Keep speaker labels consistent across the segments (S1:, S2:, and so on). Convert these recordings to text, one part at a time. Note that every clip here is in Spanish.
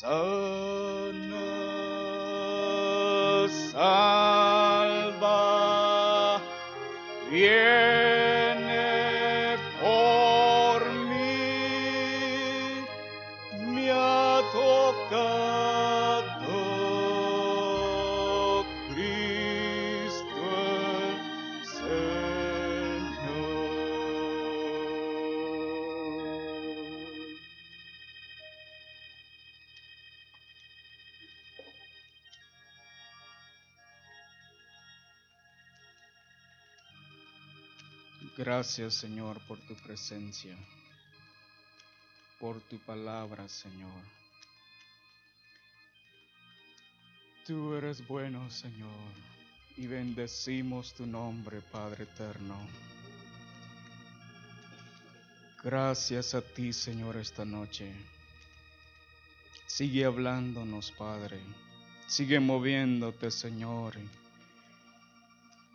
S1: Son, son. Gracias Señor por tu presencia, por tu palabra Señor. Tú eres bueno Señor y bendecimos tu nombre Padre eterno. Gracias a ti Señor esta noche. Sigue hablándonos Padre, sigue moviéndote Señor.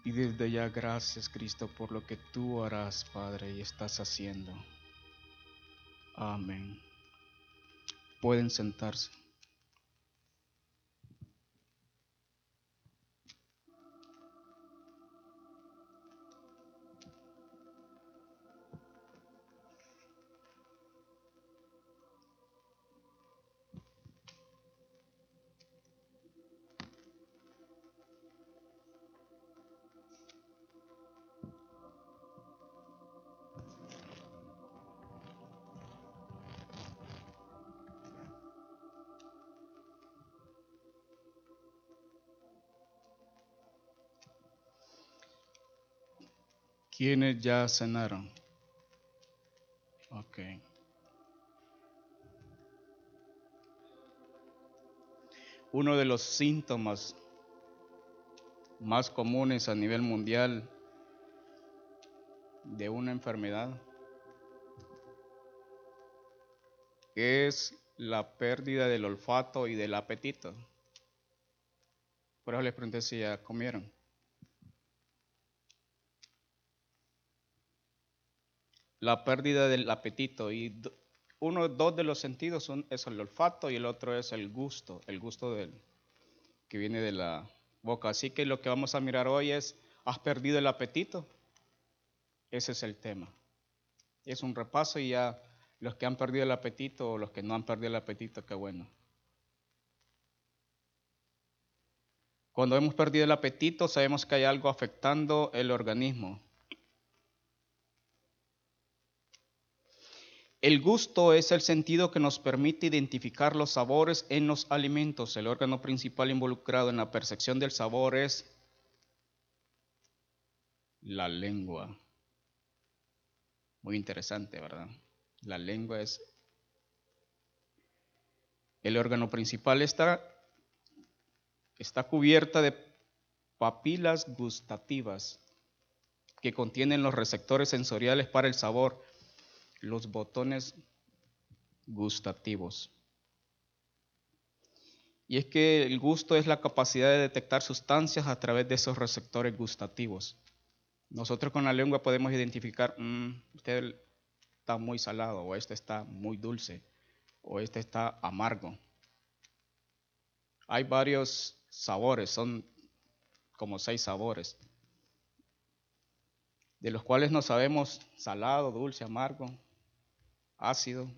S1: Y desde ya gracias Cristo por lo que tú harás, Padre, y estás haciendo. Amén. Pueden sentarse. ¿Quiénes ya cenaron? Ok. Uno de los síntomas más comunes a nivel mundial de una enfermedad es la pérdida del olfato y del apetito. Por eso les pregunté si ya comieron. La pérdida del apetito y uno, dos de los sentidos son es el olfato y el otro es el gusto, el gusto del que viene de la boca. Así que lo que vamos a mirar hoy es ¿has perdido el apetito? Ese es el tema. Es un repaso y ya los que han perdido el apetito o los que no han perdido el apetito, qué bueno. Cuando hemos perdido el apetito, sabemos que hay algo afectando el organismo. El gusto es el sentido que nos permite identificar los sabores en los alimentos. El órgano principal involucrado en la percepción del sabor es la lengua. Muy interesante, ¿verdad? La lengua es el órgano principal. Está, está cubierta de papilas gustativas que contienen los receptores sensoriales para el sabor los botones gustativos. Y es que el gusto es la capacidad de detectar sustancias a través de esos receptores gustativos. Nosotros con la lengua podemos identificar, "Mm, este está muy salado, o este está muy dulce, o este está amargo. Hay varios sabores, son como seis sabores, de los cuales no sabemos salado, dulce, amargo, ácido.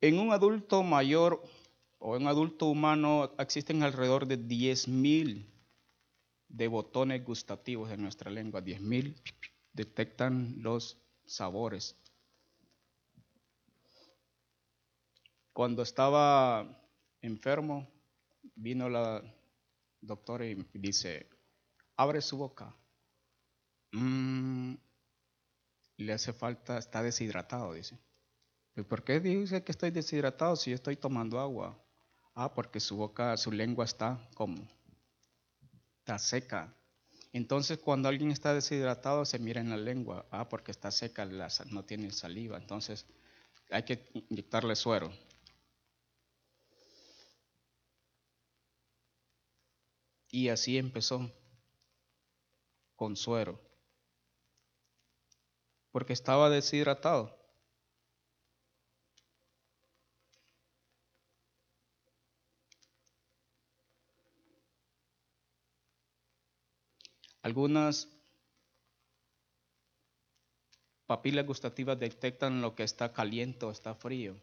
S1: En un adulto mayor o en un adulto humano existen alrededor de 10.000 de botones gustativos en nuestra lengua. 10.000 detectan los sabores. Cuando estaba enfermo, vino la doctora y dice, abre su boca. Mm, le hace falta, está deshidratado, dice. ¿Y por qué dice que estoy deshidratado si yo estoy tomando agua? Ah, porque su boca, su lengua está como, está seca. Entonces, cuando alguien está deshidratado, se mira en la lengua. Ah, porque está seca, no tiene saliva. Entonces, hay que inyectarle suero. Y así empezó, con suero, porque estaba deshidratado. Algunas papilas gustativas detectan lo que está caliente o está frío.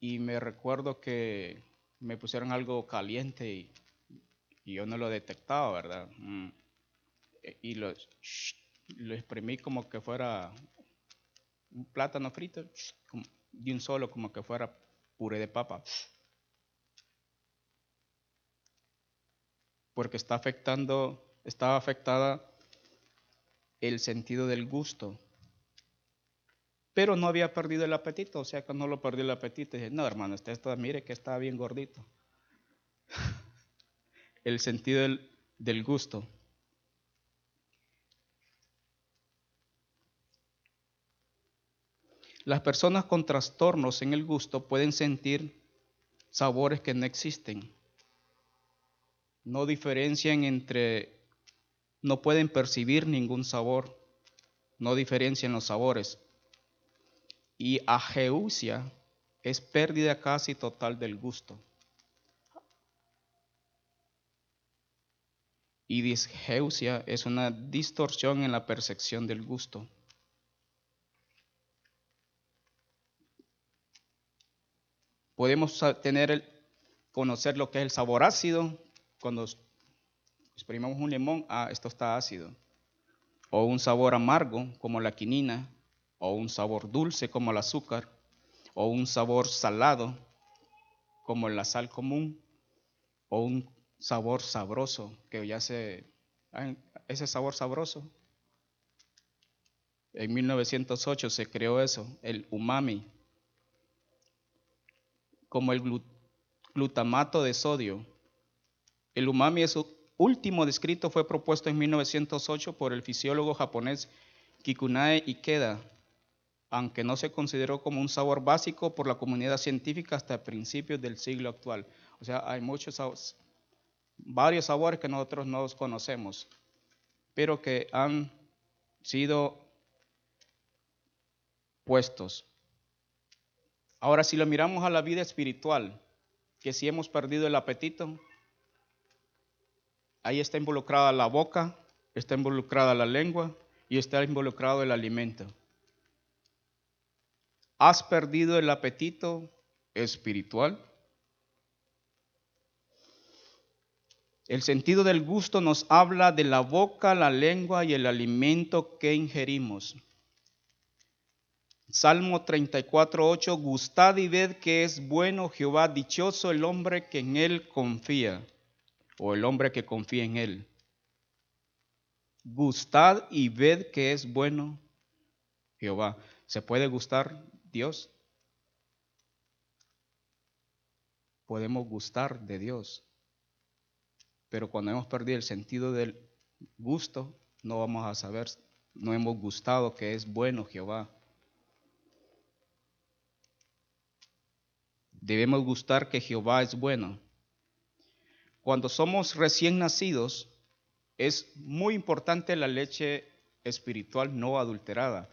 S1: Y me recuerdo que me pusieron algo caliente y, yo no lo detectaba, ¿verdad? Mm. E, y lo, lo exprimí como que fuera un plátano frito, de un solo, como que fuera puré de papa. Porque está afectando, estaba afectada el sentido del gusto. Pero no había perdido el apetito, o sea que no lo perdió el apetito. dije, no, hermano, usted está, mire que está bien gordito. el sentido del, del gusto. Las personas con trastornos en el gusto pueden sentir sabores que no existen. No diferencian entre no pueden percibir ningún sabor, no diferencian los sabores. Y ageusia es pérdida casi total del gusto. Y disgeusia es una distorsión en la percepción del gusto. Podemos tener conocer lo que es el sabor ácido cuando exprimimos un limón, ah, esto está ácido. O un sabor amargo, como la quinina, o un sabor dulce, como el azúcar, o un sabor salado, como la sal común, o un sabor sabroso, que ya se... Ese sabor sabroso. En 1908 se creó eso, el umami, como el glutamato de sodio. El umami es último descrito fue propuesto en 1908 por el fisiólogo japonés Kikunae Ikeda, aunque no se consideró como un sabor básico por la comunidad científica hasta principios del siglo actual. O sea, hay muchos varios sabores que nosotros no conocemos, pero que han sido puestos. Ahora, si lo miramos a la vida espiritual, que si hemos perdido el apetito, Ahí está involucrada la boca, está involucrada la lengua y está involucrado el alimento. ¿Has perdido el apetito espiritual? El sentido del gusto nos habla de la boca, la lengua y el alimento que ingerimos. Salmo 34.8, gustad y ved que es bueno Jehová, dichoso el hombre que en él confía o el hombre que confía en Él. Gustad y ved que es bueno Jehová. ¿Se puede gustar Dios? Podemos gustar de Dios. Pero cuando hemos perdido el sentido del gusto, no vamos a saber, no hemos gustado que es bueno Jehová. Debemos gustar que Jehová es bueno cuando somos recién nacidos, es muy importante la leche espiritual no adulterada,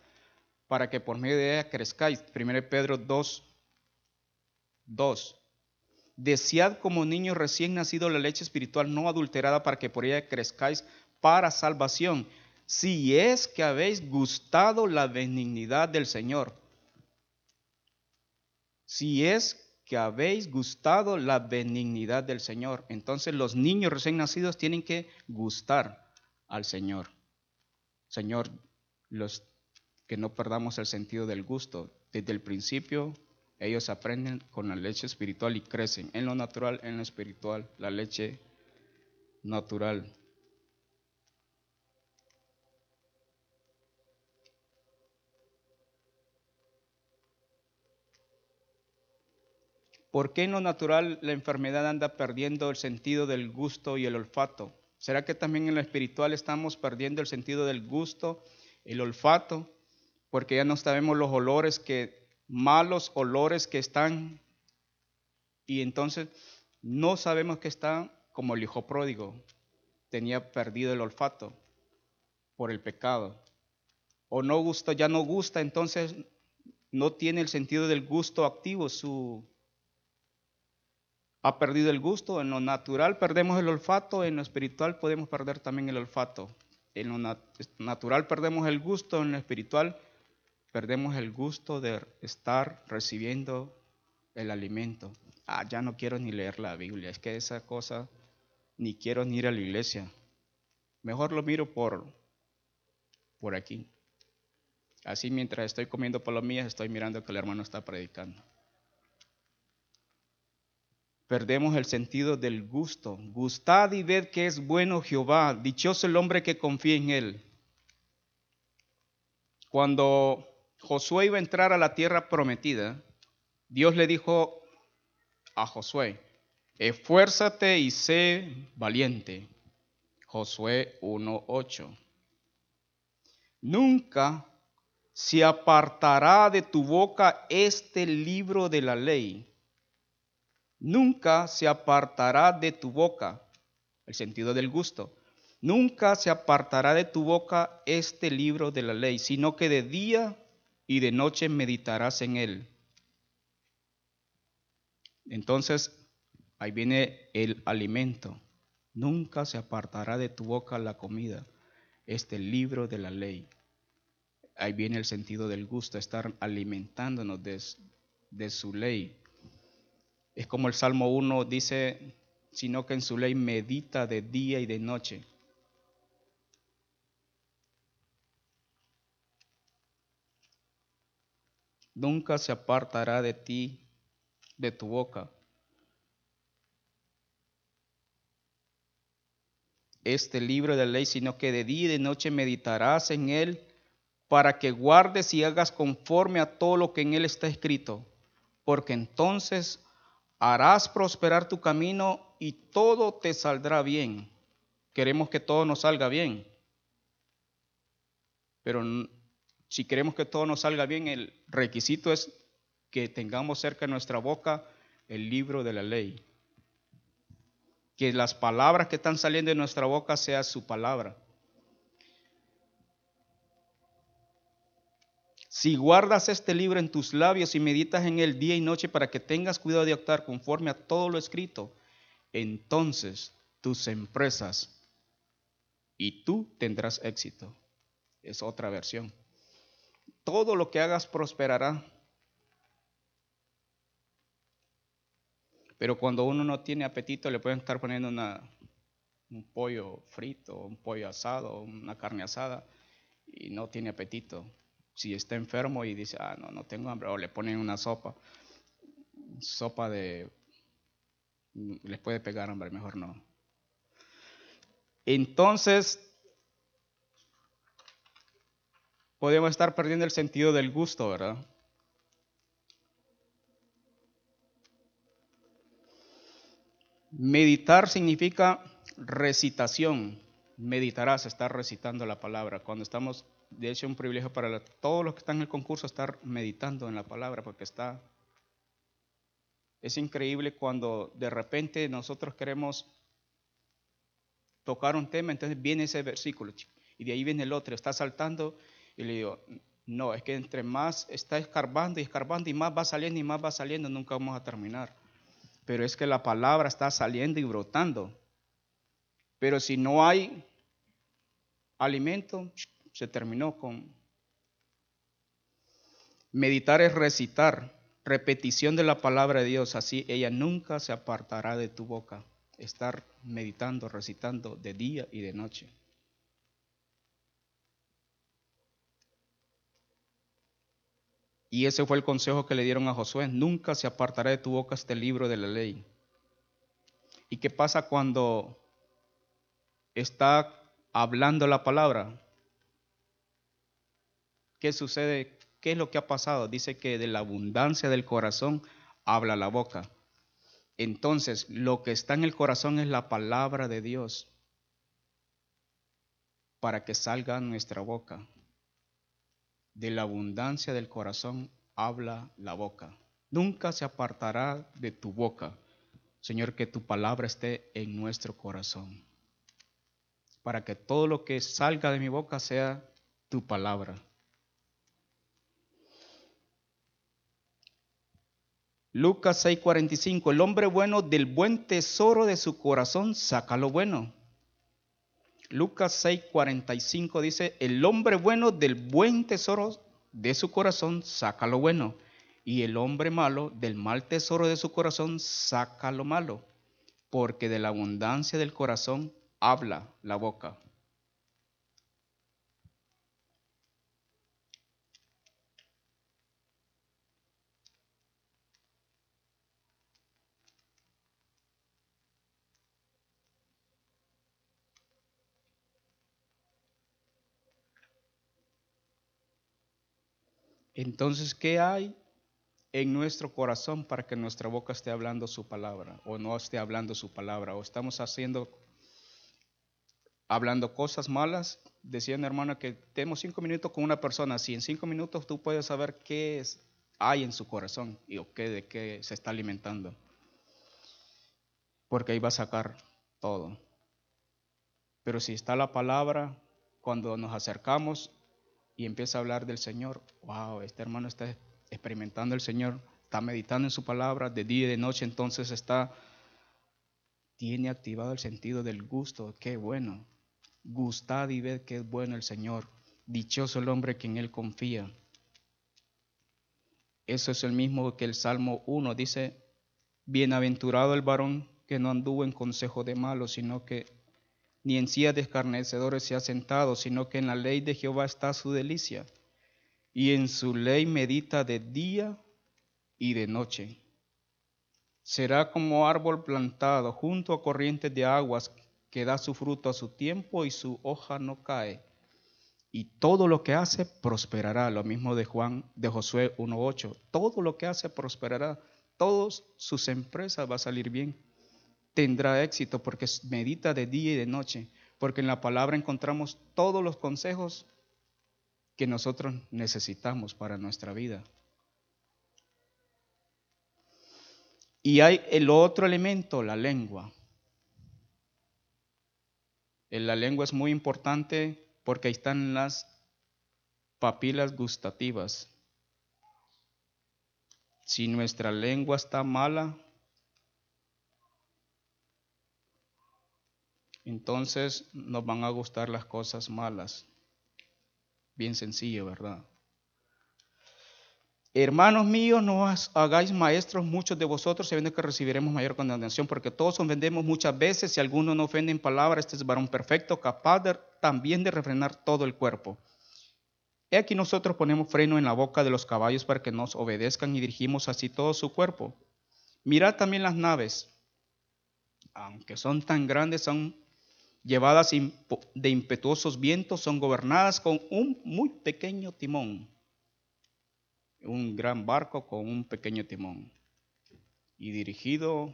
S1: para que por medio de ella crezcáis. 1 Pedro 2, 2. Desead como niños recién nacidos la leche espiritual no adulterada para que por ella crezcáis para salvación, si es que habéis gustado la benignidad del Señor. Si es que habéis gustado la benignidad del Señor. Entonces los niños recién nacidos tienen que gustar al Señor. Señor, los que no perdamos el sentido del gusto. Desde el principio ellos aprenden con la leche espiritual y crecen en lo natural, en lo espiritual, la leche natural. ¿Por qué en lo natural la enfermedad anda perdiendo el sentido del gusto y el olfato? ¿Será que también en lo espiritual estamos perdiendo el sentido del gusto, el olfato? Porque ya no sabemos los olores que, malos olores que están, y entonces no sabemos que están como el hijo pródigo, tenía perdido el olfato por el pecado. O no gusta, ya no gusta, entonces no tiene el sentido del gusto activo, su ha perdido el gusto, en lo natural perdemos el olfato, en lo espiritual podemos perder también el olfato. En lo natural perdemos el gusto, en lo espiritual perdemos el gusto de estar recibiendo el alimento. Ah, ya no quiero ni leer la Biblia, es que esa cosa ni quiero ni ir a la iglesia. Mejor lo miro por, por aquí. Así mientras estoy comiendo palomillas estoy mirando que el hermano está predicando. Perdemos el sentido del gusto. Gustad y ved que es bueno Jehová. Dichoso el hombre que confía en él. Cuando Josué iba a entrar a la tierra prometida, Dios le dijo a Josué, esfuérzate y sé valiente. Josué 1.8. Nunca se apartará de tu boca este libro de la ley. Nunca se apartará de tu boca, el sentido del gusto. Nunca se apartará de tu boca este libro de la ley, sino que de día y de noche meditarás en él. Entonces, ahí viene el alimento. Nunca se apartará de tu boca la comida, este libro de la ley. Ahí viene el sentido del gusto, estar alimentándonos de, su ley. Es como el Salmo 1 dice, sino que en su ley medita de día y de noche. Nunca se apartará de ti, de tu boca. Este libro de ley, sino que de día y de noche meditarás en él para que guardes y hagas conforme a todo lo que en él está escrito, porque entonces harás prosperar tu camino y todo te saldrá bien. Queremos que todo nos salga bien, pero si queremos que todo nos salga bien, el requisito es que tengamos cerca de nuestra boca el libro de la ley. Que las palabras que están saliendo de nuestra boca sea su palabra. Si guardas este libro en tus labios y meditas en él día y noche para que tengas cuidado de actuar conforme a todo lo escrito, entonces tus empresas y tú tendrás éxito. Es otra versión. Todo lo que hagas prosperará. Pero cuando uno no tiene apetito, le pueden estar poniendo un pollo frito, un pollo asado, una carne asada, y no tiene apetito si está enfermo y dice, ah, no, no tengo hambre, o le ponen una sopa, sopa de, les puede pegar hambre, mejor no. Entonces, podemos estar perdiendo el sentido del gusto, ¿verdad? Meditar significa recitación. Meditarás, estar recitando la palabra. Cuando estamos de hecho, un privilegio para todos los que están en el concurso estar meditando en la palabra, porque está... Es increíble cuando de repente nosotros queremos tocar un tema, entonces viene ese versículo, y de ahí viene el otro, está saltando, y le digo, no, es que entre más está escarbando y escarbando, y más va saliendo y más va saliendo, nunca vamos a terminar. Pero es que la palabra está saliendo y brotando. Pero si no hay alimento, se terminó con... Meditar es recitar, repetición de la palabra de Dios, así ella nunca se apartará de tu boca. Estar meditando, recitando de día y de noche. Y ese fue el consejo que le dieron a Josué. Nunca se apartará de tu boca este libro de la ley. ¿Y qué pasa cuando está hablando la palabra? ¿Qué sucede? ¿Qué es lo que ha pasado? Dice que de la abundancia del corazón habla la boca. Entonces, lo que está en el corazón es la palabra de Dios para que salga nuestra boca. De la abundancia del corazón habla la boca. Nunca se apartará de tu boca Señor, que tu palabra esté en nuestro corazón. Para que todo lo que salga de mi boca sea tu palabra. Lucas 6:45, el hombre bueno del buen tesoro de su corazón saca lo bueno. Lucas 6:45 dice, el hombre bueno del buen tesoro de su corazón saca lo bueno, y el hombre malo del mal tesoro de su corazón saca lo malo, porque de la abundancia del corazón habla la boca. Entonces, ¿qué hay en nuestro corazón para que nuestra boca esté hablando su palabra o no esté hablando su palabra? ¿O estamos haciendo, hablando cosas malas? Decía una hermana que tenemos cinco minutos con una persona. Si en cinco minutos tú puedes saber qué hay en su corazón y o qué, de qué se está alimentando. Porque ahí va a sacar todo. Pero si está la palabra, cuando nos acercamos, y empieza a hablar del Señor, wow, este hermano está experimentando el Señor, está meditando en su palabra de día y de noche, entonces está, tiene activado el sentido del gusto, qué bueno. Gustad y ved que es bueno el Señor. Dichoso el hombre que en él confía. Eso es el mismo que el Salmo 1 dice, bienaventurado el varón que no anduvo en consejo de malos, sino que ni en silla de escarnecedores se ha sentado, sino que en la ley de Jehová está su delicia, y en su ley medita de día y de noche. Será como árbol plantado junto a corrientes de aguas que da su fruto a su tiempo y su hoja no cae. Y todo lo que hace prosperará. Lo mismo de Juan, de Josué 1.8. Todo lo que hace prosperará. Todas sus empresas va a salir bien tendrá éxito porque medita de día y de noche, porque en la palabra encontramos todos los consejos que nosotros necesitamos para nuestra vida. Y hay el otro elemento, la lengua. La lengua es muy importante porque ahí están las papilas gustativas. Si nuestra lengua está mala, entonces nos van a gustar las cosas malas. Bien sencillo, ¿verdad? Hermanos míos, no hagáis maestros muchos de vosotros, sabiendo que recibiremos mayor condenación, porque todos ofendemos muchas veces. Si alguno no ofende en palabra, este es varón perfecto, capaz también de refrenar todo el cuerpo. He aquí nosotros ponemos freno en la boca de los caballos para que nos obedezcan y dirigimos así todo su cuerpo. Mirad también las naves, aunque son tan grandes, son llevadas de impetuosos vientos, son gobernadas con un muy pequeño timón. Un gran barco con un pequeño timón. Y dirigido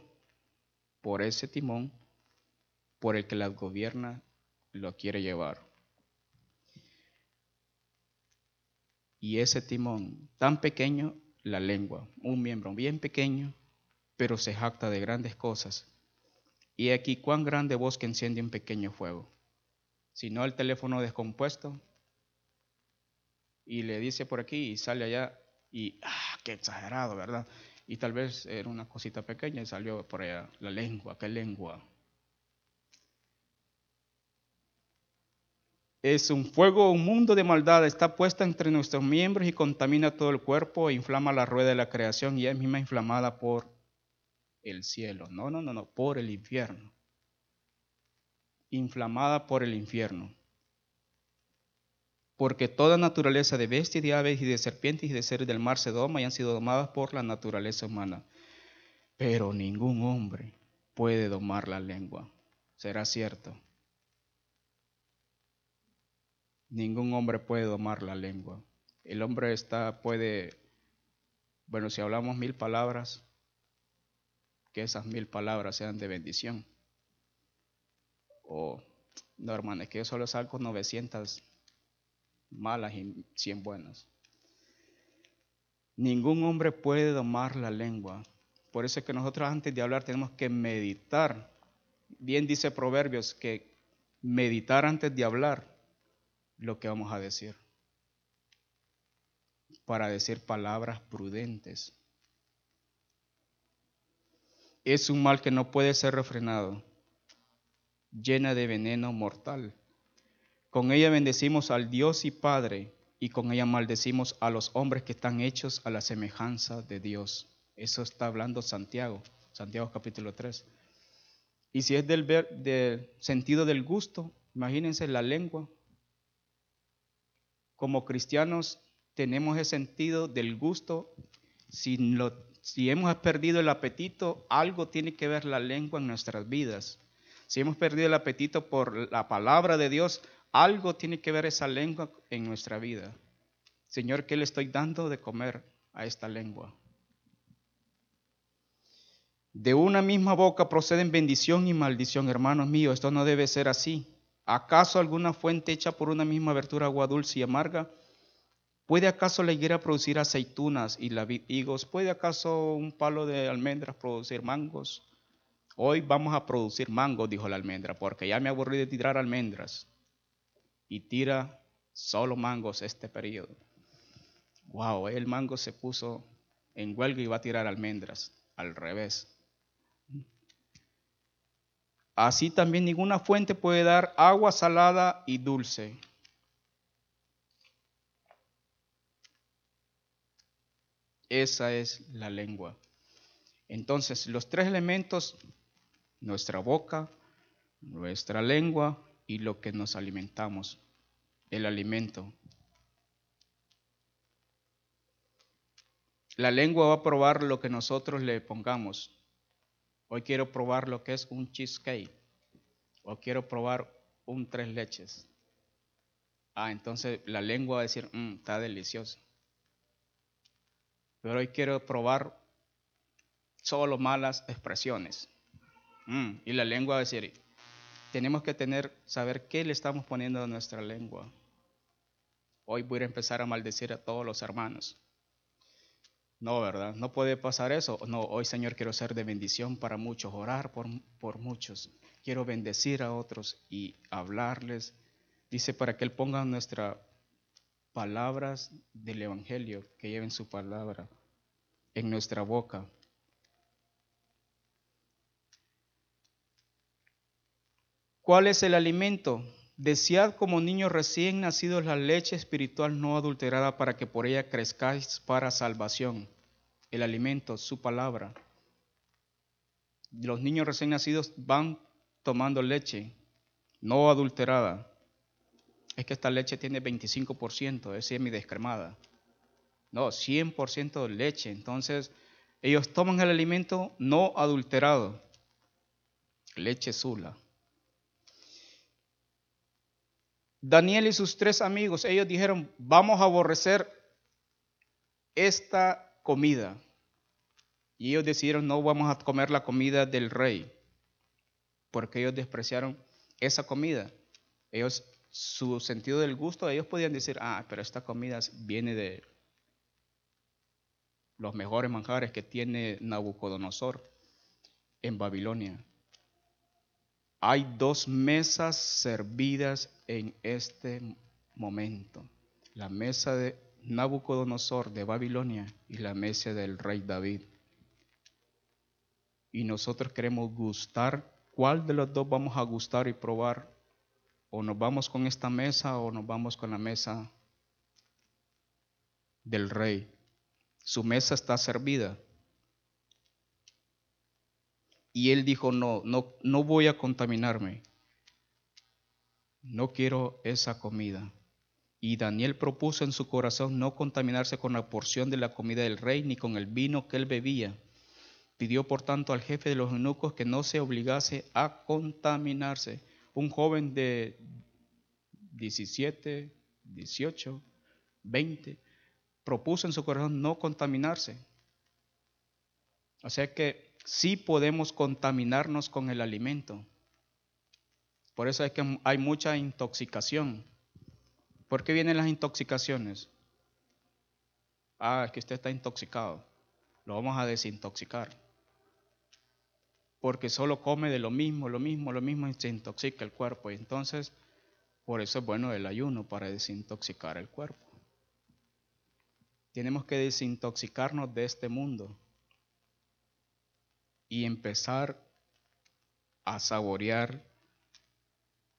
S1: por ese timón, por el que las gobierna, lo quiere llevar. Y ese timón tan pequeño, la lengua, un miembro bien pequeño, pero se jacta de grandes cosas y aquí cuán grande bosque enciende un pequeño fuego. Si no el teléfono descompuesto y le dice por aquí y sale allá y ah, qué exagerado, ¿verdad? Y tal vez era una cosita pequeña y salió por allá la lengua, qué lengua. Es un fuego, un mundo de maldad, está puesta entre nuestros miembros y contamina todo el cuerpo inflama la rueda de la creación y es misma inflamada por el cielo. No, no, no, no, por el infierno. Inflamada por el infierno. Porque toda naturaleza de bestias, de aves y de serpientes y de seres del mar se doma y han sido domadas por la naturaleza humana. Pero ningún hombre puede domar la lengua. ¿Será cierto? Ningún hombre puede domar la lengua. El hombre está, puede, bueno, si hablamos mil palabras, que esas mil palabras sean de bendición. O, no, hermano, es que yo solo salgo 900 malas y 100 buenas. Ningún hombre puede domar la lengua, Por eso es que nosotros antes de hablar tenemos que meditar. Bien dice Proverbios que meditar antes de hablar lo que vamos a decir. Para decir palabras prudentes. Es un mal que no puede ser refrenado, llena de veneno mortal. Con ella bendecimos al Dios y Padre, y con ella maldecimos a los hombres que están hechos a la semejanza de Dios. Eso está hablando Santiago, Santiago capítulo 3. Y si es del, del sentido del gusto, imagínense la lengua. Como cristianos tenemos ese sentido del gusto. Si, si hemos perdido el apetito, algo tiene que ver la lengua en nuestras vidas. Si hemos perdido el apetito por la palabra de Dios, algo tiene que ver esa lengua en nuestra vida. Señor, ¿qué le estoy dando de comer a esta lengua? De una misma boca proceden bendición y maldición, hermanos míos. Esto no debe ser así. ¿Acaso alguna fuente hecha por una misma abertura agua dulce y amarga? ¿Puede acaso la higuera producir aceitunas y la higos? ¿Puede acaso un palo de almendras producir mangos? Hoy vamos a producir mangos, dijo la almendra, porque ya me aburrí de tirar almendras y tira solo mangos este periodo. Wow, el mango se puso en huelga y va a tirar almendras, al revés. Así también ninguna fuente puede dar agua salada y dulce. Esa es la lengua. Entonces, los tres elementos, nuestra boca, nuestra lengua y lo que nos alimentamos, el alimento. La lengua va a probar lo que nosotros le pongamos. Hoy quiero probar lo que es un cheesecake. O quiero probar un tres leches. Ah, entonces la lengua va a decir, mm, está delicioso. Pero hoy quiero probar solo malas expresiones. Mm, y la lengua va decir, tenemos que tener, saber qué le estamos poniendo a nuestra lengua. Hoy voy a empezar a maldecir a todos los hermanos. No, ¿verdad? No puede pasar eso. No, hoy Señor quiero ser de bendición para muchos, orar por, por muchos. Quiero bendecir a otros y hablarles. Dice para que Él ponga nuestras palabras del Evangelio, que lleven su palabra en nuestra boca. ¿Cuál es el alimento? Desead como niños recién nacidos la leche espiritual no adulterada para que por ella crezcáis para salvación. El alimento, su palabra. Los niños recién nacidos van tomando leche no adulterada. Es que esta leche tiene 25%, es mi descremada. No, 100% de leche. Entonces, ellos toman el alimento no adulterado, leche sula. Daniel y sus tres amigos, ellos dijeron, vamos a aborrecer esta comida. Y ellos decidieron, no vamos a comer la comida del rey, porque ellos despreciaron esa comida. Ellos, su sentido del gusto, ellos podían decir, ah, pero esta comida viene de los mejores manjares que tiene Nabucodonosor en Babilonia hay dos mesas servidas en este momento. La mesa de Nabucodonosor de Babilonia y la mesa del rey David. Y nosotros queremos gustar. ¿Cuál de los dos vamos a gustar y probar? O nos vamos con esta mesa o nos vamos con la mesa del rey. Su mesa está servida. Y él dijo, no, no, no voy a contaminarme. No quiero esa comida. Y Daniel propuso en su corazón no contaminarse con la porción de la comida del rey ni con el vino que él bebía. Pidió por tanto al jefe de los eunucos que no se obligase a contaminarse. Un joven de 17, 18, 20 propuso en su corazón no contaminarse. O sea que sí podemos contaminarnos con el alimento. Por eso es que hay mucha intoxicación. ¿Por qué vienen las intoxicaciones? Ah, es que usted está intoxicado. Lo vamos a desintoxicar. Porque solo come de lo mismo, lo mismo, lo mismo y se intoxica el cuerpo. Y entonces, por eso es bueno el ayuno, para desintoxicar el cuerpo. Tenemos que desintoxicarnos de este mundo y empezar a saborear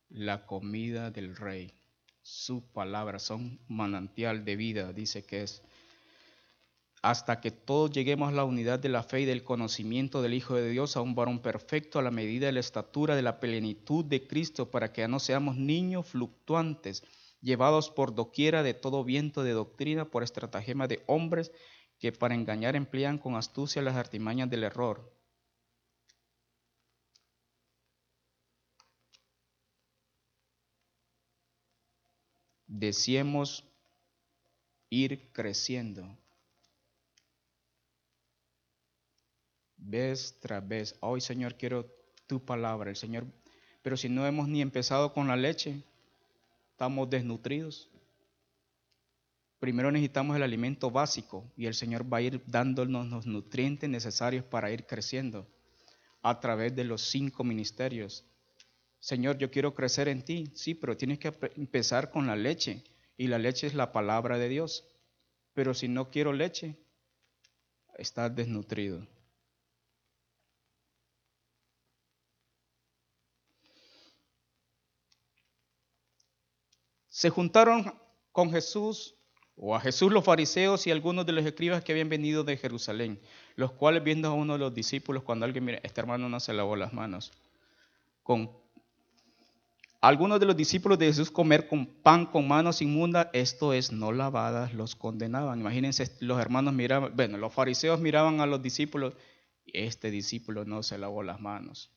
S1: la comida del rey. Sus palabras son manantial de vida, dice que es. Hasta que todos lleguemos a la unidad de la fe y del conocimiento del Hijo de Dios, a un varón perfecto, a la medida de la estatura de la plenitud de Cristo, para que ya no seamos niños fluctuantes, llevados por doquiera de todo viento de doctrina, por estratagema de hombres que para engañar emplean con astucia las artimañas del error deseemos ir creciendo. Vez tras vez, hoy Señor quiero tu palabra, el Señor, pero si no hemos ni empezado con la leche, estamos desnutridos. Primero necesitamos el alimento básico y el Señor va a ir dándonos los nutrientes necesarios para ir creciendo a través de los cinco ministerios Señor, yo quiero crecer en ti. Sí, pero tienes que empezar con la leche. Y la leche es la palabra de Dios. Pero si no quiero leche, estás desnutrido. Se juntaron con Jesús o a Jesús los fariseos y algunos de los escribas que habían venido de Jerusalén, los cuales viendo a uno de los discípulos cuando alguien mira, este hermano no se lavó las manos, con algunos de los discípulos de Jesús comer con pan con manos inmundas, esto es, no lavadas, los condenaban. Imagínense, los hermanos miraban, bueno, los fariseos miraban a los discípulos, este discípulo no se lavó las manos.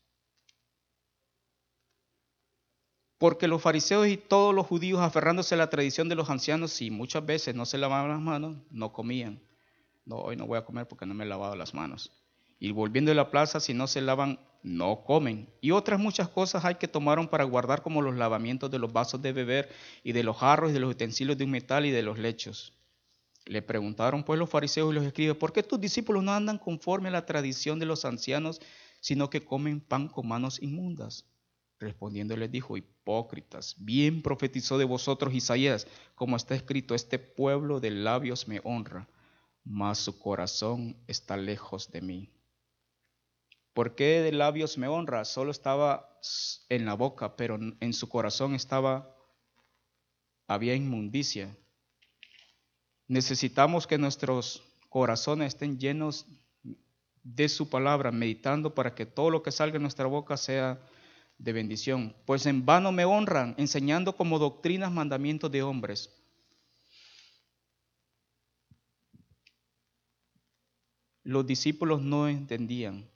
S1: Porque los fariseos y todos los judíos, aferrándose a la tradición de los ancianos, y muchas veces no se lavaban las manos, no comían. No, hoy no voy a comer porque no me he lavado las manos. Y volviendo de la plaza, si no se lavan no comen. Y otras muchas cosas hay que tomaron para guardar como los lavamientos de los vasos de beber y de los jarros y de los utensilios de un metal y de los lechos. Le preguntaron pues los fariseos y los escribas, ¿por qué tus discípulos no andan conforme a la tradición de los ancianos, sino que comen pan con manos inmundas? Respondiendo les dijo, hipócritas, bien profetizó de vosotros Isaías, como está escrito, este pueblo de labios me honra, mas su corazón está lejos de mí. ¿Por qué de labios me honra? Solo estaba en la boca, pero en su corazón estaba, había inmundicia. Necesitamos que nuestros corazones estén llenos de su palabra, meditando para que todo lo que salga de nuestra boca sea de bendición. Pues en vano me honran, enseñando como doctrinas mandamientos de hombres. Los discípulos no entendían.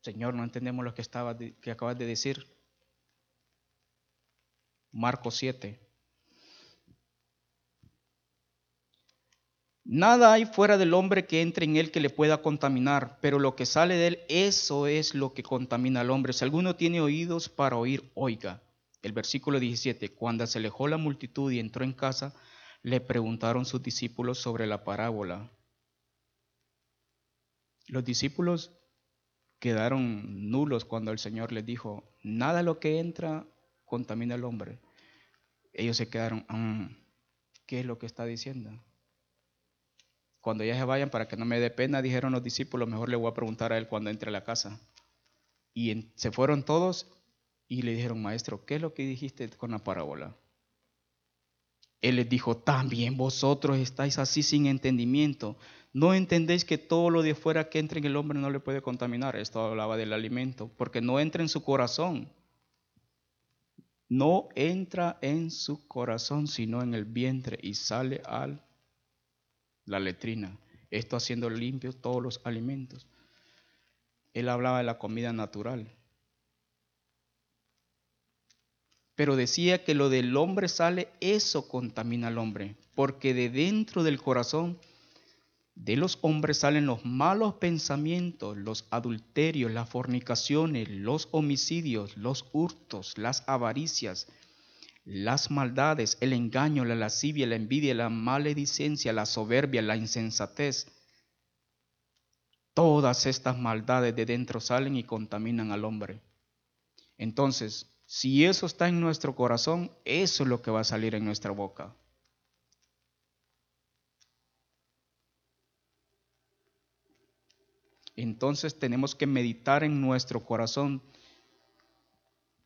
S1: Señor, no entendemos lo que, acabas de decir. Marcos 7. Nada hay fuera del hombre que entre en él que le pueda contaminar, pero lo que sale de él, eso es lo que contamina al hombre. Si alguno tiene oídos para oír, oiga. El versículo 17, cuando se alejó la multitud y entró en casa, le preguntaron sus discípulos sobre la parábola. Los discípulos quedaron nulos cuando el Señor les dijo, nada lo que entra contamina al hombre. Ellos se quedaron, mm, ¿qué es lo que está diciendo? Cuando ya se vayan, para que no me dé pena, dijeron los discípulos, mejor le voy a preguntar a él cuando entre a la casa. Y se fueron todos y le dijeron, maestro, ¿qué es lo que dijiste con la parábola? Él les dijo, también vosotros estáis así sin entendimiento. No entendéis que todo lo de fuera que entra en el hombre no le puede contaminar. Esto hablaba del alimento, porque no entra en su corazón. No entra en su corazón, sino en el vientre y sale a la letrina. Esto haciendo limpios todos los alimentos. Él hablaba de la comida natural. pero decía que lo del hombre sale, eso contamina al hombre, porque de dentro del corazón de los hombres salen los malos pensamientos, los adulterios, las fornicaciones, los homicidios, los hurtos, las avaricias, las maldades, el engaño, la lascivia, la envidia, la maledicencia, la soberbia, la insensatez. todas estas maldades de dentro salen y contaminan al hombre. Entonces, si eso está en nuestro corazón, eso es lo que va a salir en nuestra boca. Entonces tenemos que meditar en nuestro corazón.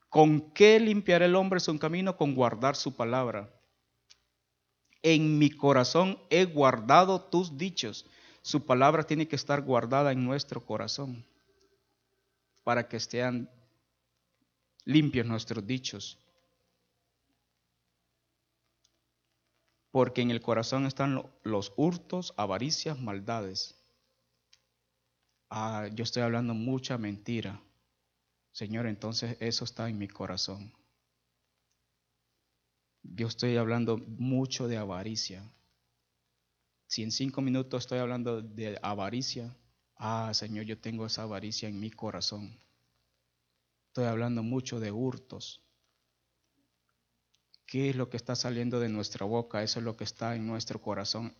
S1: ¿Con qué limpiar el hombre su camino? Con guardar su palabra. En mi corazón he guardado tus dichos. Su palabra tiene que estar guardada en nuestro corazón para que estén limpios nuestros dichos. Porque en el corazón están los hurtos, avaricias, maldades. Ah, yo estoy hablando mucha mentira. Señor, entonces eso está en mi corazón. Yo estoy hablando mucho de avaricia. Si en cinco minutos estoy hablando de avaricia, ah, Señor, yo tengo esa avaricia en mi corazón. Estoy hablando mucho de hurtos. ¿Qué es lo que está saliendo de nuestra boca? Eso es lo que está en nuestro corazón.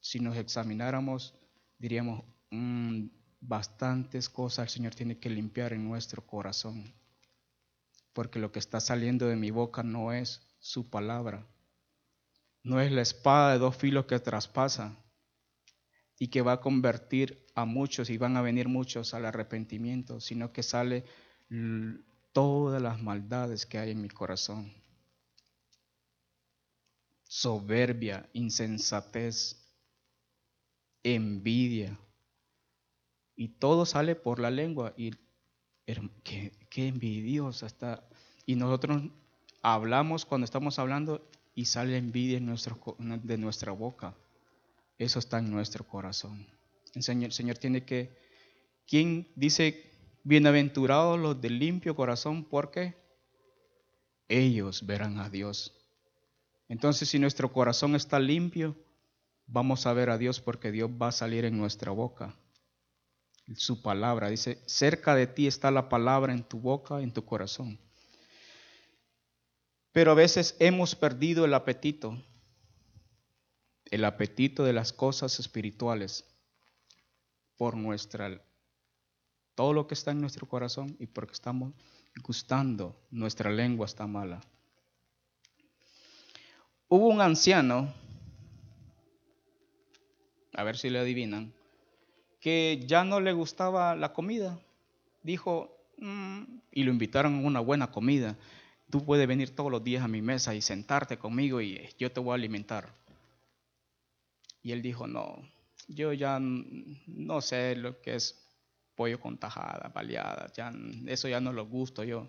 S1: Si nos examináramos, diríamos, mm, bastantes cosas el Señor tiene que limpiar en nuestro corazón. Porque lo que está saliendo de mi boca no es su palabra. No es la espada de dos filos que traspasa y que va a convertir a muchos y van a venir muchos al arrepentimiento, sino que sale todas las maldades que hay en mi corazón. Soberbia, insensatez, envidia, y todo sale por la lengua. Y qué, qué envidiosa está. Y nosotros hablamos cuando estamos hablando y sale envidia en nuestro, de nuestra boca. Eso está en nuestro corazón. El Señor, el Señor tiene que, ¿quién dice, bienaventurados los de limpio corazón? Porque ellos verán a Dios. Entonces, si nuestro corazón está limpio, vamos a ver a Dios porque Dios va a salir en nuestra boca su palabra. Dice, cerca de ti está la palabra en tu boca, en tu corazón. Pero a veces hemos perdido el apetito, el apetito de las cosas espirituales por nuestra, todo lo que está en nuestro corazón y porque estamos gustando, nuestra lengua está mala. Hubo un anciano, a ver si le adivinan, que ya no le gustaba la comida. Dijo, mm", y lo invitaron a una buena comida. Tú puedes venir todos los días a mi mesa y sentarte conmigo y yo te voy a alimentar. Y él dijo, no, yo ya no sé lo que es pollo con tajada, baleada, ya, eso ya no lo gusto yo.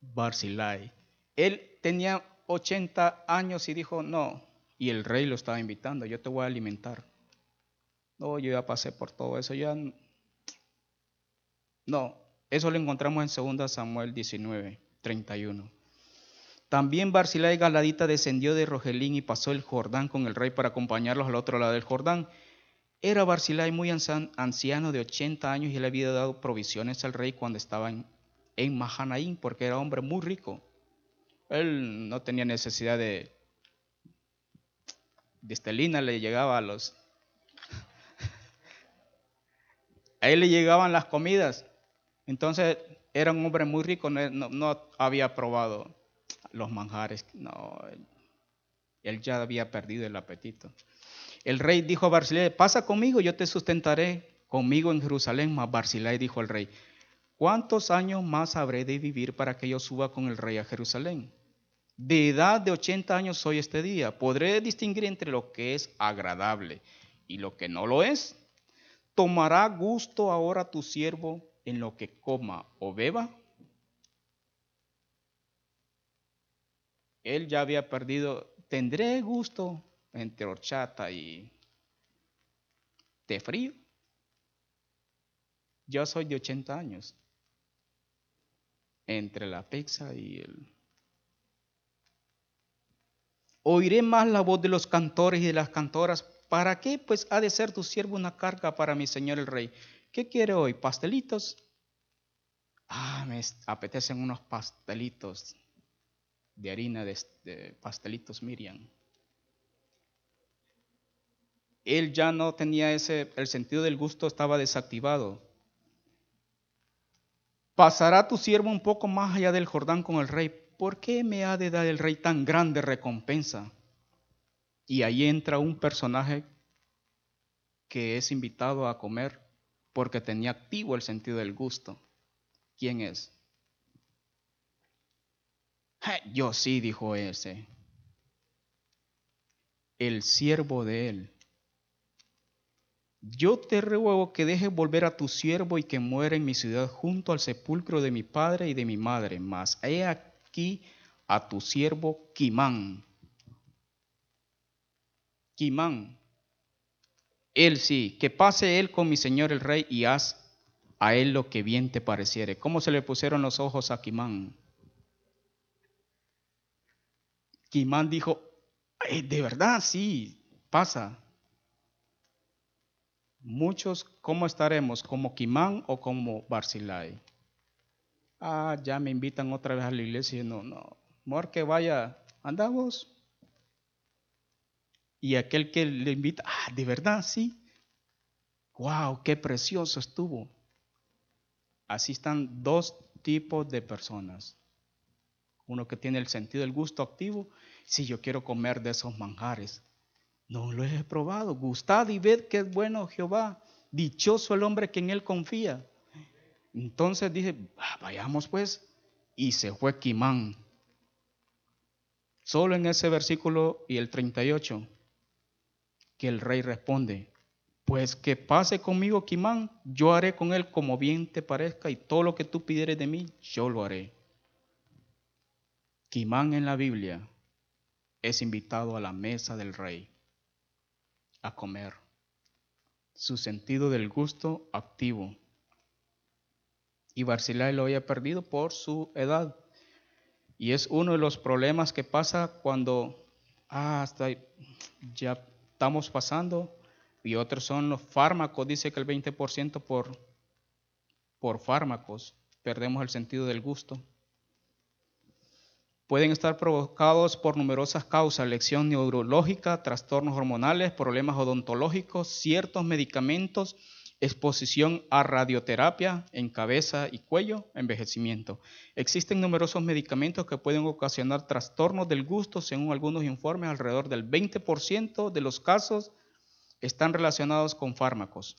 S1: Barzilai. Él tenía 80 años y dijo, no, y el rey lo estaba invitando, yo te voy a alimentar. No, yo ya pasé por todo eso, ya no. Eso lo encontramos en 2 Samuel 19, 31. También Barzilai Galadita descendió de Rogelín y pasó el Jordán con el rey para acompañarlos al otro lado del Jordán. Era Barzilai muy anciano de 80 años y le había dado provisiones al rey cuando estaba en, en Mahanaín, porque era hombre muy rico. Él no tenía necesidad de, de estelina, le llegaba a los A él le llegaban las comidas. Entonces era un hombre muy rico, no, había probado los manjares. No, él ya había perdido el apetito. El rey dijo a Barzilai, pasa conmigo, yo te sustentaré conmigo en Jerusalén. Mas Barzilai dijo al rey, ¿cuántos años más habré de vivir para que yo suba con el rey a Jerusalén? De edad de 80 años soy este día. ¿Podré distinguir entre lo que es agradable y lo que no lo es? ¿Tomará gusto ahora tu siervo en lo que coma o beba? Él ya había perdido, tendré gusto entre horchata y té frío. Yo soy de 80 años. Entre la pizza y el... Oiré más la voz de los cantores y de las cantoras ¿Para qué? Pues ha de ser tu siervo una carga para mi señor el rey. ¿Qué quiere hoy? ¿Pastelitos? Ah, me apetecen unos pastelitos de harina de, pastelitos Miriam. él ya no tenía ese, el sentido del gusto estaba desactivado. Pasará tu siervo un poco más allá del Jordán con el rey. ¿Por qué me ha de dar el rey tan grande recompensa? Y ahí entra un personaje que es invitado a comer porque tenía activo el sentido del gusto. ¿Quién es? Yo sí, dijo ese. El siervo de él. Yo te ruego que dejes volver a tu siervo y que muera en mi ciudad junto al sepulcro de mi padre y de mi madre. Mas he aquí a tu siervo Quimán. Quimán. Él sí, que pase él con mi señor el rey y haz a él lo que bien te pareciere. ¿Cómo se le pusieron los ojos a Quimán? Quimán dijo, de verdad, sí, pasa. Muchos, ¿cómo estaremos? ¿Como Quimán o como Barzilai? Ah, ya me invitan otra vez a la iglesia no, no, mejor que vaya, andamos. Y aquel que le invita, ah, de verdad, sí. Wow, qué precioso estuvo. Así están dos tipos de personas. Uno que tiene el sentido del gusto activo, si yo quiero comer de esos manjares, no lo he probado. Gustad y ved que es bueno Jehová. Dichoso el hombre que en él confía. Entonces dije, ah, vayamos pues. Y se fue Quimán. Solo en ese versículo y el 38, que el rey responde, pues que pase conmigo Quimán, yo haré con él como bien te parezca y todo lo que tú pidieres de mí, yo lo haré. Quimán en la Biblia es invitado a la mesa del rey a comer. Su sentido del gusto activo. Y Barzilai lo había perdido por su edad. Y es uno de los problemas que pasa cuando ah, hasta ya estamos pasando. Y otros son los fármacos. Dice que el 20% por, por fármacos. Perdemos el sentido del gusto pueden estar provocados por numerosas causas, lección neurológica, trastornos hormonales, problemas odontológicos, ciertos medicamentos, exposición a radioterapia en cabeza y cuello, envejecimiento. Existen numerosos medicamentos que pueden ocasionar trastornos del gusto, según algunos informes, alrededor del 20% de los casos están relacionados con fármacos.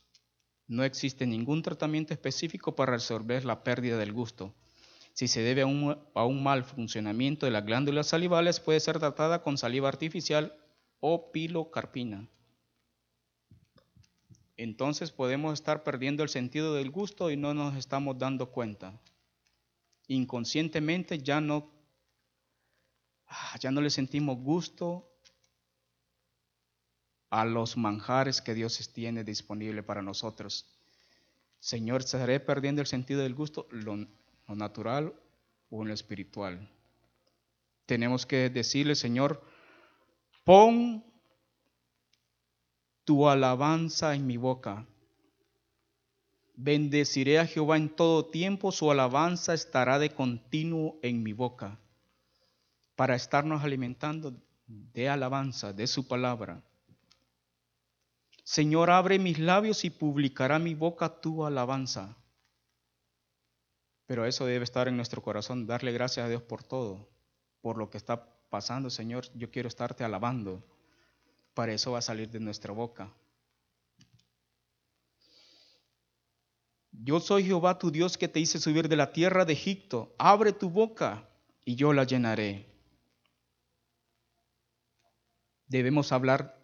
S1: No existe ningún tratamiento específico para resolver la pérdida del gusto si se debe a un, mal funcionamiento de las glándulas salivales, puede ser tratada con saliva artificial o pilocarpina. Entonces podemos estar perdiendo el sentido del gusto y no nos estamos dando cuenta. Inconscientemente ya no, ah, ya no le sentimos gusto a los manjares que Dios tiene disponible para nosotros. Señor, ¿estaré perdiendo el sentido del gusto? lo natural o lo espiritual. Tenemos que decirle, Señor, pon tu alabanza en mi boca. Bendeciré a Jehová en todo tiempo, su alabanza estará de continuo en mi boca, para estarnos alimentando de alabanza, de su palabra. Señor, abre mis labios y publicará mi boca tu alabanza. Pero eso debe estar en nuestro corazón, darle gracias a Dios por todo, por lo que está pasando, Señor. Yo quiero estarte alabando. Para eso va a salir de nuestra boca. Yo soy Jehová tu Dios que te hice subir de la tierra de Egipto. Abre tu boca y yo la llenaré. Debemos hablar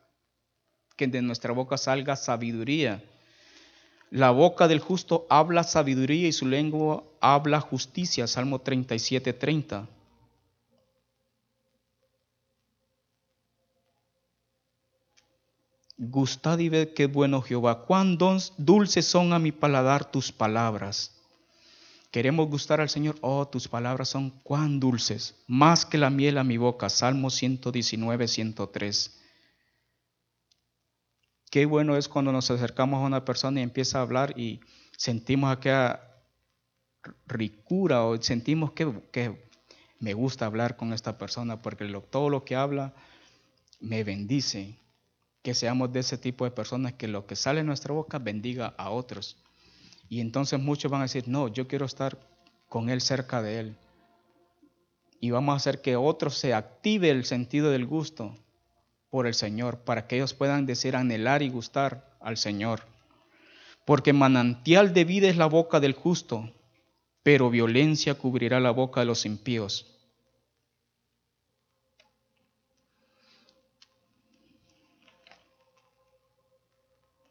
S1: que de nuestra boca salga sabiduría la boca del justo habla sabiduría y su lengua habla justicia. Salmo 37, 30. Gustad y ved qué bueno Jehová, cuán dulces son a mi paladar tus palabras. Queremos gustar al Señor, oh, tus palabras son cuán dulces, más que la miel a mi boca. Salmo 119, 103. Qué bueno es cuando nos acercamos a una persona y empieza a hablar y sentimos aquella ricura o sentimos que, me gusta hablar con esta persona porque todo lo que habla me bendice. Que seamos de ese tipo de personas que lo que sale de nuestra boca bendiga a otros. Y entonces muchos van a decir, no, yo quiero estar con Él cerca de Él. Y vamos a hacer que otros se active el sentido del gusto por el Señor, para que ellos puedan decir, anhelar y gustar al Señor. Porque manantial de vida es la boca del justo, pero violencia cubrirá la boca de los impíos.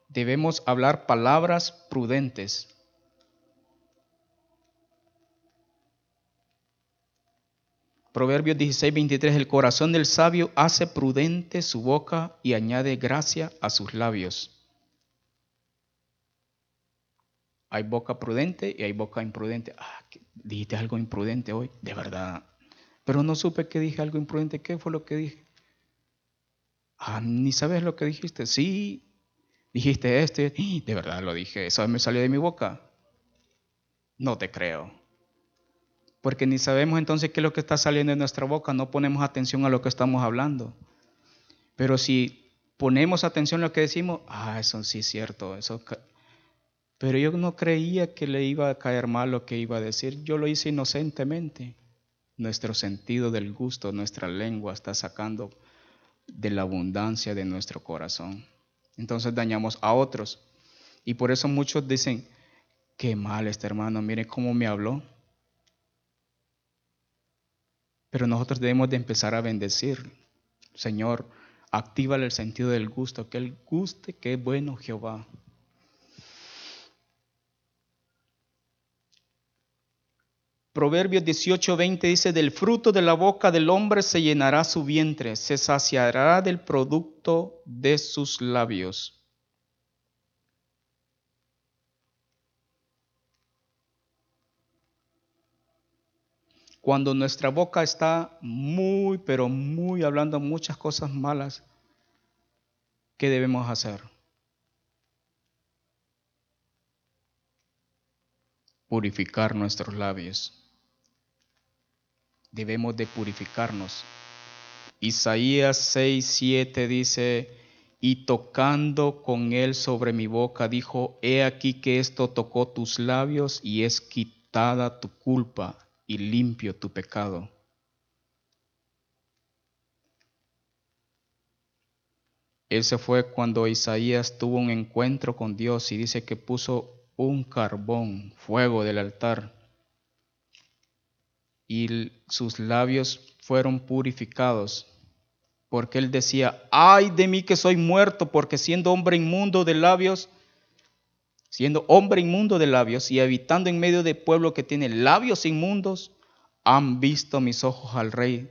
S1: Debemos hablar palabras prudentes. Proverbios 16, 23, el corazón del sabio hace prudente su boca y añade gracia a sus labios. Hay boca prudente y hay boca imprudente. Ah, dijiste algo imprudente hoy, de verdad. Pero no supe que dije algo imprudente. ¿Qué fue lo que dije? Ah, ni sabes lo que dijiste. Sí, dijiste este. De verdad lo dije. Eso me salió de mi boca. No te creo. Porque ni sabemos entonces qué es lo que está saliendo de nuestra boca. No ponemos atención a lo que estamos hablando. Pero si ponemos atención a lo que decimos, ah, eso sí es cierto. Eso pero yo no creía que le iba a caer mal lo que iba a decir. Yo lo hice inocentemente. Nuestro sentido del gusto, nuestra lengua está sacando de la abundancia de nuestro corazón. Entonces dañamos a otros. Y por eso muchos dicen, qué mal este hermano, mire cómo me habló. Pero nosotros debemos de empezar a bendecir. Señor, actívale el sentido del gusto, que Él guste, que es bueno Jehová. Proverbios 18:20 dice, del fruto de la boca del hombre se llenará su vientre, se saciará del producto de sus labios. Cuando nuestra boca está muy, pero muy hablando muchas cosas malas, ¿qué debemos hacer? Purificar nuestros labios debemos de purificarnos. Isaías 6, 7 dice, y tocando con él sobre mi boca, dijo, he aquí que esto tocó tus labios y es quitada tu culpa y limpio tu pecado. Ese fue cuando Isaías tuvo un encuentro con Dios y dice que puso un carbón, fuego del altar y sus labios fueron purificados, porque él decía, ay de mí que soy muerto, porque siendo hombre inmundo de labios, siendo hombre inmundo de labios y habitando en medio de pueblo que tiene labios inmundos, han visto mis ojos al rey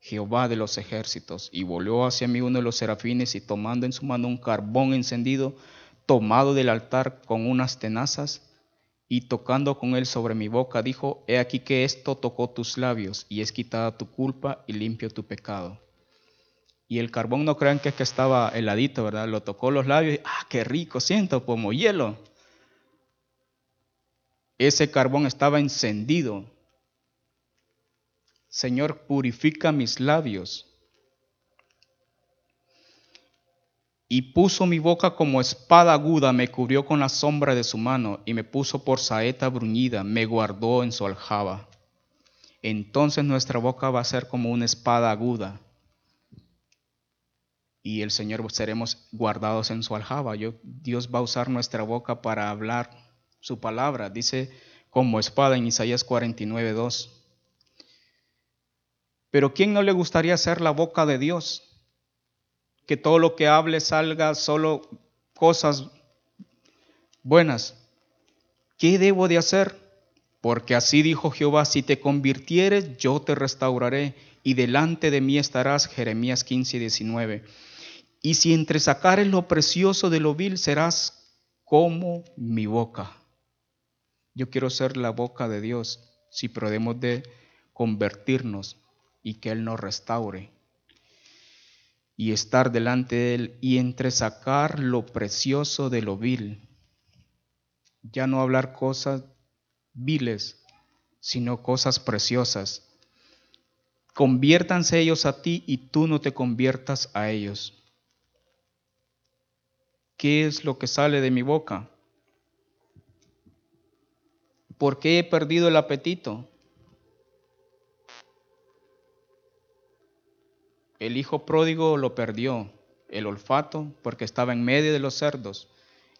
S1: Jehová de los ejércitos. Y volvió hacia mí uno de los serafines y tomando en su mano un carbón encendido, tomado del altar con unas tenazas, y tocando con él sobre mi boca, dijo, He aquí que esto tocó tus labios, y es quitada tu culpa y limpio tu pecado. Y el carbón no crean que es que estaba heladito, ¿verdad? Lo tocó los labios y, ah, qué rico, siento como hielo. Ese carbón estaba encendido. Señor, purifica mis labios Y puso mi boca como espada aguda, me cubrió con la sombra de su mano, y me puso por saeta bruñida, me guardó en su aljaba. Entonces nuestra boca va a ser como una espada aguda, y el Señor seremos guardados en su aljaba. Dios va a usar nuestra boca para hablar su palabra, dice como espada en Isaías 49, 2. Pero ¿quién no le gustaría ser la boca de Dios? Que todo lo que hable salga solo cosas buenas. ¿Qué debo de hacer? Porque así dijo Jehová, si te convirtieres, yo te restauraré y delante de mí estarás. Jeremías 15 y 19. Y si entresacares lo precioso de lo vil, serás como mi boca. Yo quiero ser la boca de Dios si podemos de convertirnos y que Él nos restaure y estar delante de Él y entresacar lo precioso de lo vil. Ya no hablar cosas viles, sino cosas preciosas. Conviértanse ellos a ti y tú no te conviertas a ellos. ¿qué es lo que sale de mi boca? ¿Por qué he perdido el apetito? El hijo pródigo lo perdió, el olfato, porque estaba en medio de los cerdos.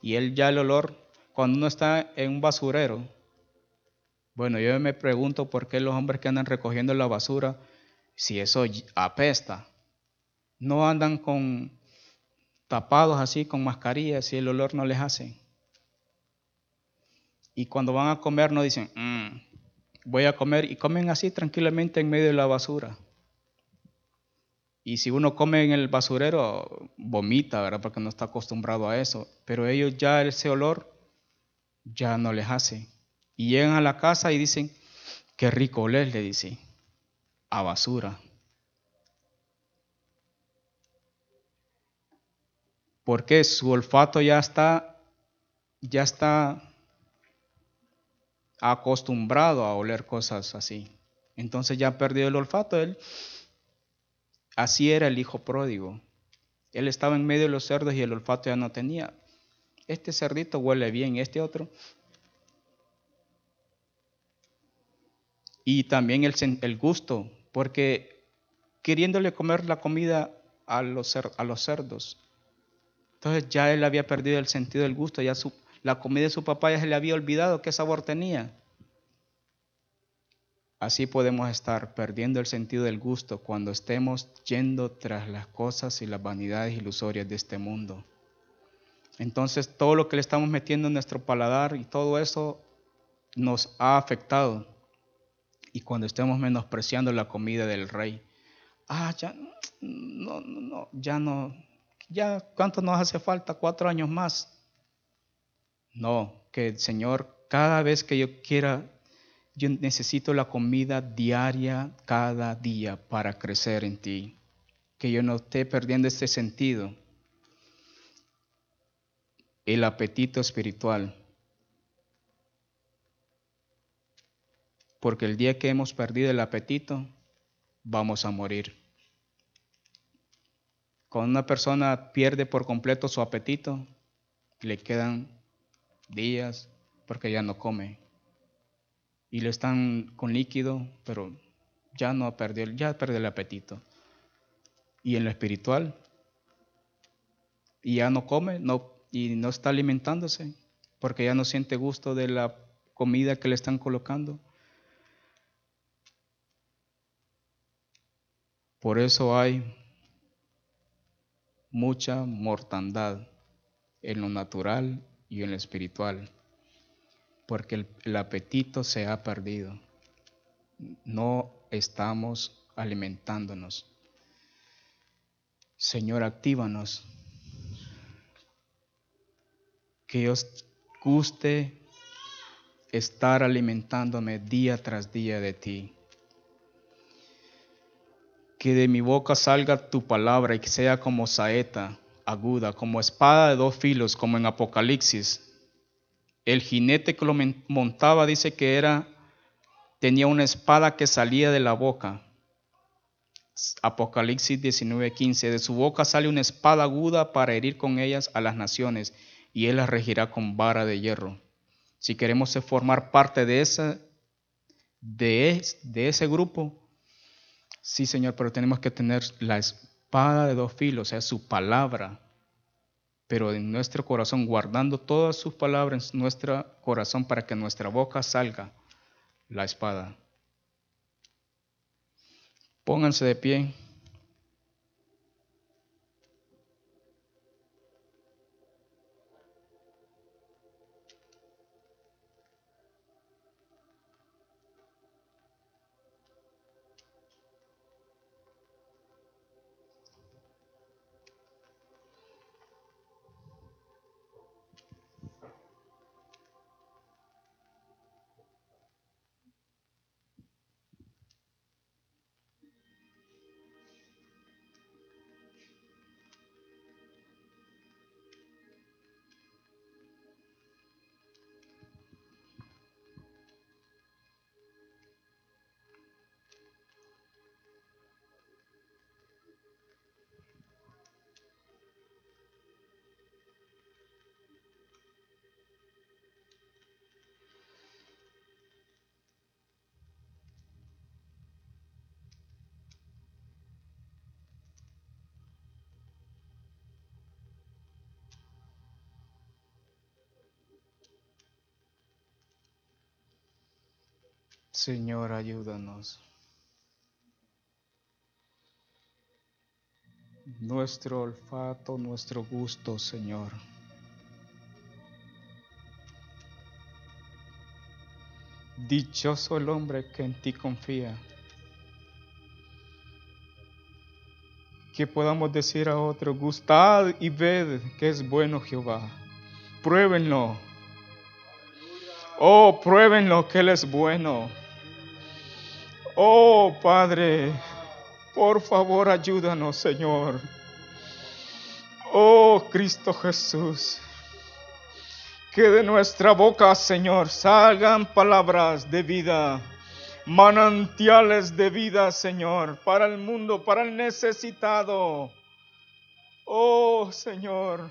S1: Y él ya el olor, cuando uno está en un basurero, bueno, yo me pregunto por qué los hombres que andan recogiendo la basura, si eso apesta, no andan con tapados así, con mascarillas, si el olor no les hace. Y cuando van a comer no dicen, mm, voy a comer, y comen así tranquilamente en medio de la basura. Y si uno come en el basurero, vomita, ¿verdad? Porque no está acostumbrado a eso. Pero ellos ya ese olor ya no les hace. Y llegan a la casa y dicen, qué rico oler, le dice, a basura. Porque su olfato ya está, ya está acostumbrado a oler cosas así. Entonces ya ha perdido el olfato. Él, así era el hijo pródigo. Él estaba en medio de los cerdos y el olfato ya no tenía. Este cerdito huele bien, este otro y también el, el gusto, porque queriéndole comer la comida a los, a los cerdos, entonces ya él había perdido el sentido del gusto, ya su, la comida de su papá ya se le había olvidado qué sabor tenía. Así podemos estar perdiendo el sentido del gusto cuando estemos yendo tras las cosas y las vanidades ilusorias de este mundo. Entonces todo lo que le estamos metiendo en nuestro paladar y todo eso nos ha afectado y cuando estemos menospreciando la comida del rey, ah, ya no, no, ya no, ya cuánto nos hace falta, cuatro años más. No, que el Señor, cada vez que yo quiera, yo necesito la comida diaria, cada día, para crecer en ti. Que yo no esté perdiendo este sentido. El apetito espiritual porque el día que hemos perdido el apetito, vamos a morir. Cuando una persona pierde por completo su apetito, le quedan días porque ya no come. Y le están con líquido, pero ya no perdió, ya perdió el apetito. Y en lo espiritual, y ya no come, no, y no está alimentándose, porque ya no siente gusto de la comida que le están colocando. Por eso hay mucha mortandad en lo natural y en lo espiritual, porque el, apetito se ha perdido. No estamos alimentándonos. Señor, actívanos. Que os guste estar alimentándome día tras día de ti que de mi boca salga tu palabra y que sea como saeta aguda, como espada de dos filos, como en Apocalipsis. El jinete que lo montaba dice que era tenía una espada que salía de la boca. Apocalipsis 19:15. De su boca sale una espada aguda para herir con ellas a las naciones, y él las regirá con vara de hierro. Si queremos formar parte de, de, de ese grupo, Sí, Señor, pero tenemos que tener la espada de dos filos, o sea, su palabra, pero en nuestro corazón, guardando todas sus palabras en nuestro corazón para que nuestra boca salga la espada. Pónganse de pie. Señor, ayúdanos. Nuestro olfato, nuestro gusto, Señor. Dichoso el hombre que en ti confía. Que podamos decir a otro, gustad y ved que es bueno Jehová. Pruébenlo. Oh, pruébenlo que Él es bueno. Oh, Padre, por favor ayúdanos, Señor. Oh, Cristo Jesús. Que de nuestra boca, Señor, salgan palabras de vida, manantiales de vida, Señor, para el mundo, para el necesitado. Oh, Señor.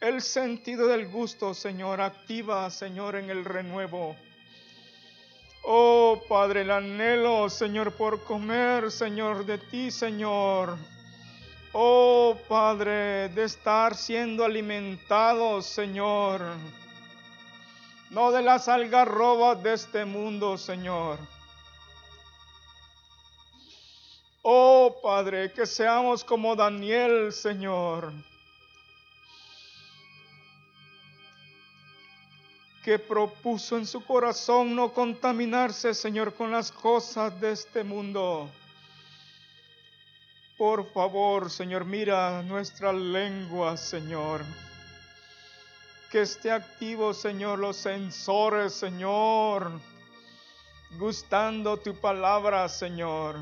S1: El sentido del gusto, Señor, activa, Señor, en el renuevo. Oh, Padre, el anhelo, Señor, por comer, Señor, de ti, Señor. Oh, Padre, de estar siendo alimentados, Señor. No de las algarrobas de este mundo, Señor. Oh, Padre, que seamos como Daniel, Señor que propuso en su corazón no contaminarse, Señor, con las cosas de este mundo. Por favor, Señor, mira nuestra lengua, Señor. Que esté activo, Señor, los sensores, Señor. Gustando tu palabra, Señor.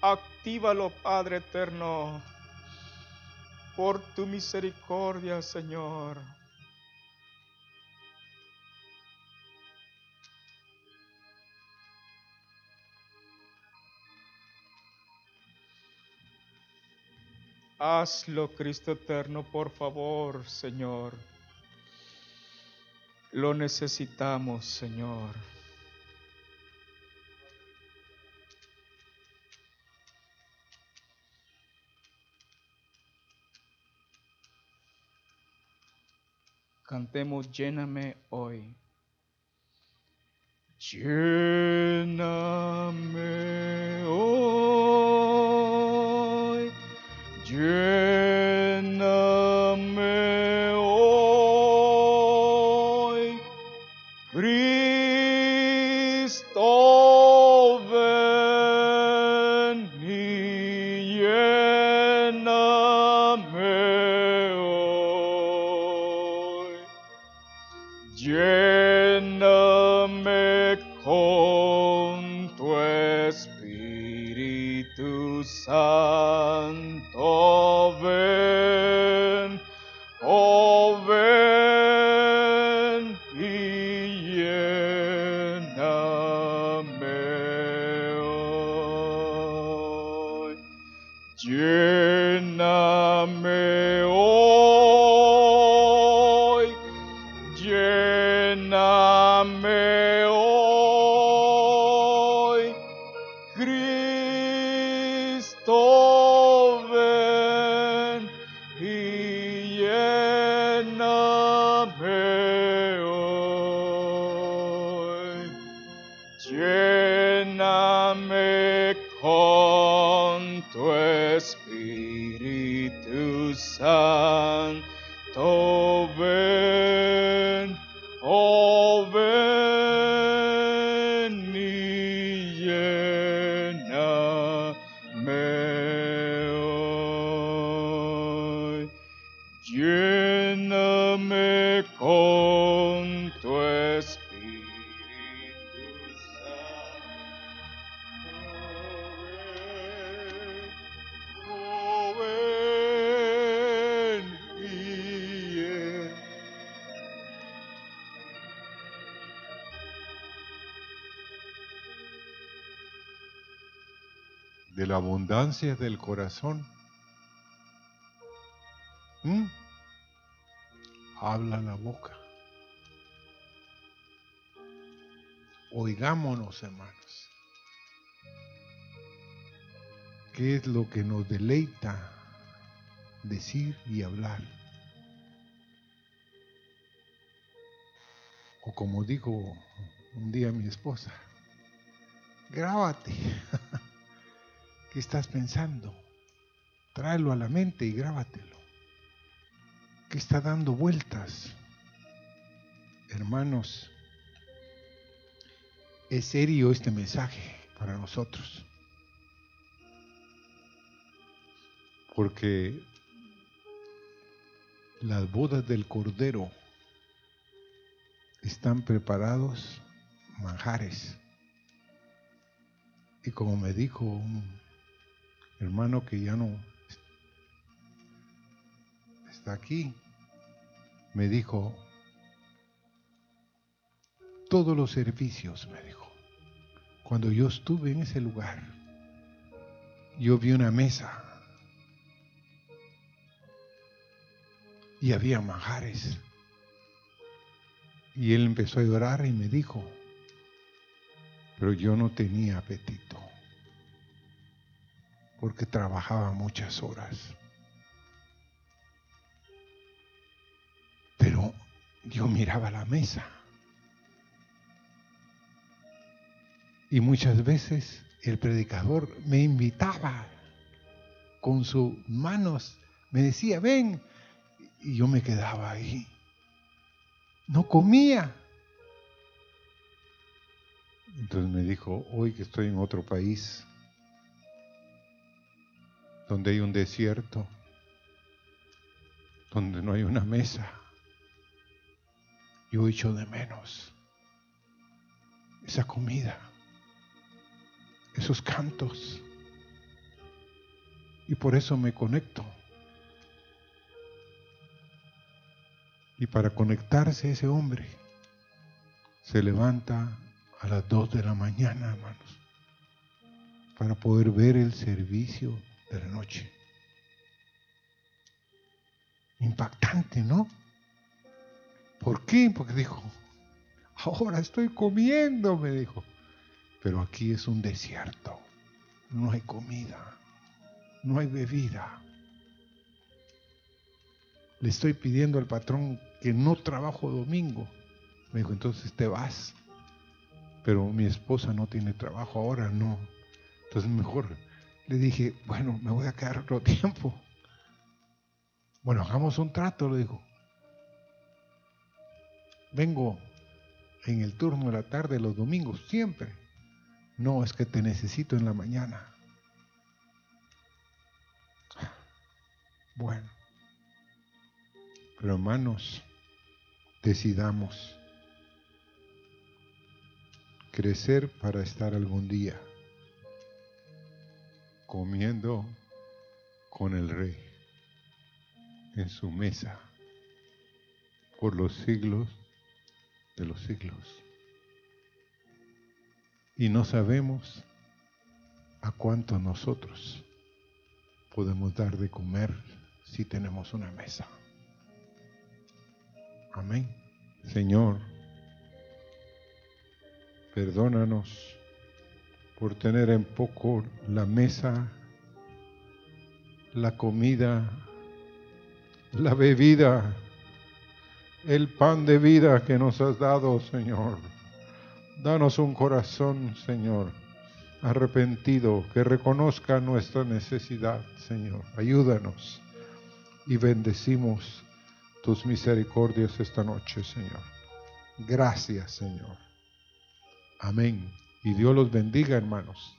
S1: Actívalo, Padre eterno. Por tu misericordia, Señor. Hazlo, Cristo eterno, por favor, Señor. Lo necesitamos, Señor. Cantemos, lléname hoy. Lléname hoy. Lléname
S2: la abundancia del corazón. ¿Mm? Habla la boca. Oigámonos, hermanos. ¿Qué es lo que nos deleita decir y hablar? O como dijo un día mi esposa, grábate. ¿Qué estás pensando? Tráelo a la mente y grábatelo. ¿Qué está dando vueltas? Hermanos, es serio este mensaje para nosotros. Porque las bodas del Cordero están preparados manjares. Y como me dijo un hermano que ya no está aquí, me dijo, todos los servicios, me dijo, cuando yo estuve en ese lugar, yo vi una mesa y había manjares. Y él empezó a llorar y me dijo, pero yo no tenía apetito, porque trabajaba muchas horas. Pero yo miraba la mesa. Y muchas veces el predicador me invitaba con sus manos, me decía, ven, y yo me quedaba ahí. No comía. Entonces me dijo, hoy que estoy en otro país, donde hay un desierto, donde no hay una mesa, yo echo de menos esa comida, esos cantos. Y por eso me conecto. Y para conectarse ese hombre, se levanta a las 2 de la mañana, hermanos, para poder ver el servicio de la noche. Impactante, ¿no? ¿Por qué? Porque dijo, ahora estoy comiendo, me dijo, pero aquí es un desierto, no hay comida, no hay bebida. Le estoy pidiendo al patrón que no trabajo domingo. Me dijo, entonces te vas pero mi esposa no tiene trabajo ahora, no. Entonces mejor le dije, bueno, me voy a quedar otro tiempo. Bueno, hagamos un trato, le dijo. Vengo en el turno de la tarde los domingos, siempre. No, es que te necesito en la mañana. Bueno, pero hermanos, decidamos crecer para estar algún día comiendo con el rey en su mesa por los siglos de los siglos. Y no sabemos a cuánto nosotros podemos dar de comer si tenemos una mesa. Amén. Señor, Perdónanos por tener en poco la mesa, la comida, la bebida, el pan de vida que nos has dado, Señor. Danos un corazón, Señor, arrepentido, que reconozca nuestra necesidad, Señor. Ayúdanos y bendecimos tus misericordias esta noche, Señor. Gracias, Señor. Amén. Y Dios los bendiga, hermanos.